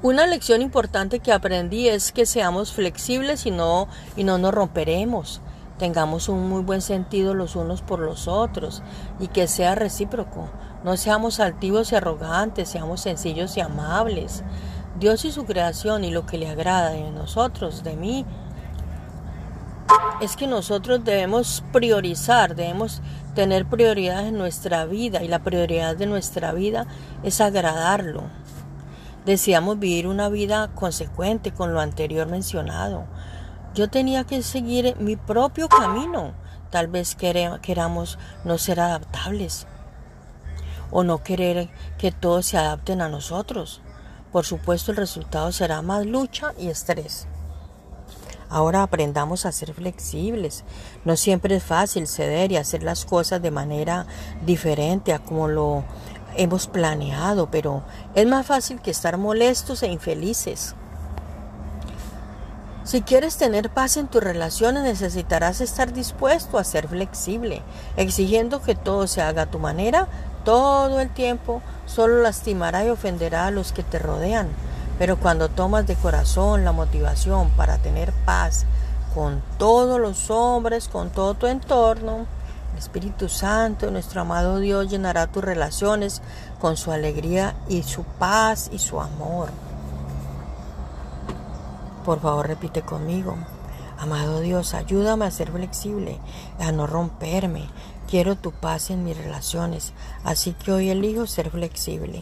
Una lección importante que aprendí es que seamos flexibles y no, y no nos romperemos. Tengamos un muy buen sentido los unos por los otros y que sea recíproco. No seamos altivos y arrogantes, seamos sencillos y amables. Dios y su creación y lo que le agrada de nosotros, de mí, es que nosotros debemos priorizar, debemos tener prioridad en nuestra vida y la prioridad de nuestra vida es agradarlo. Deseamos vivir una vida consecuente con lo anterior mencionado. Yo tenía que seguir mi propio camino. Tal vez queramos no ser adaptables o no querer que todos se adapten a nosotros. Por supuesto el resultado será más lucha y estrés. Ahora aprendamos a ser flexibles. No siempre es fácil ceder y hacer las cosas de manera diferente a como lo hemos planeado, pero es más fácil que estar molestos e infelices. Si quieres tener paz en tus relaciones necesitarás estar dispuesto a ser flexible, exigiendo que todo se haga a tu manera todo el tiempo, solo lastimará y ofenderá a los que te rodean. Pero cuando tomas de corazón la motivación para tener paz con todos los hombres, con todo tu entorno, Espíritu Santo, nuestro amado Dios, llenará tus relaciones con su alegría y su paz y su amor. Por favor, repite conmigo. Amado Dios, ayúdame a ser flexible, a no romperme. Quiero tu paz en mis relaciones, así que hoy elijo ser flexible.